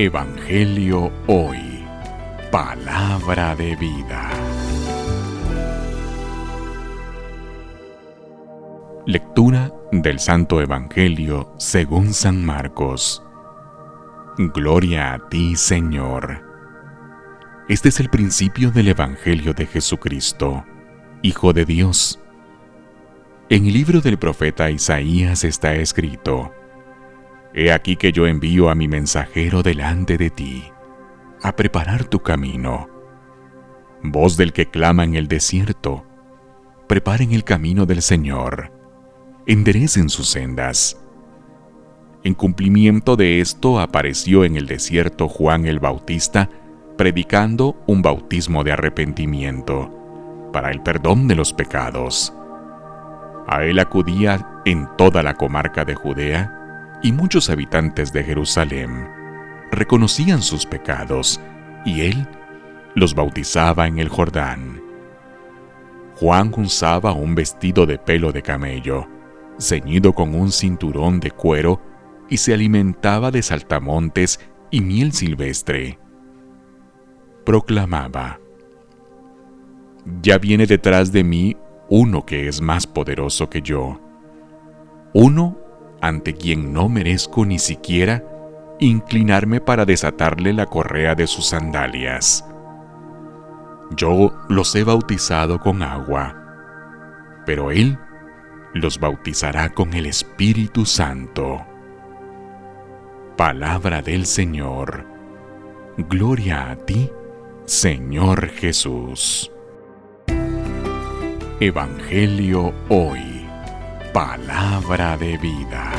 Evangelio Hoy. Palabra de vida. Lectura del Santo Evangelio según San Marcos. Gloria a ti, Señor. Este es el principio del Evangelio de Jesucristo, Hijo de Dios. En el libro del profeta Isaías está escrito, He aquí que yo envío a mi mensajero delante de ti, a preparar tu camino. Voz del que clama en el desierto, preparen el camino del Señor, enderecen sus sendas. En cumplimiento de esto apareció en el desierto Juan el Bautista, predicando un bautismo de arrepentimiento para el perdón de los pecados. A él acudía en toda la comarca de Judea, y muchos habitantes de Jerusalén reconocían sus pecados y él los bautizaba en el Jordán. Juan usaba un vestido de pelo de camello, ceñido con un cinturón de cuero, y se alimentaba de saltamontes y miel silvestre. Proclamaba, Ya viene detrás de mí uno que es más poderoso que yo, uno ante quien no merezco ni siquiera inclinarme para desatarle la correa de sus sandalias. Yo los he bautizado con agua, pero Él los bautizará con el Espíritu Santo. Palabra del Señor. Gloria a ti, Señor Jesús. Evangelio hoy. Palabra de vida.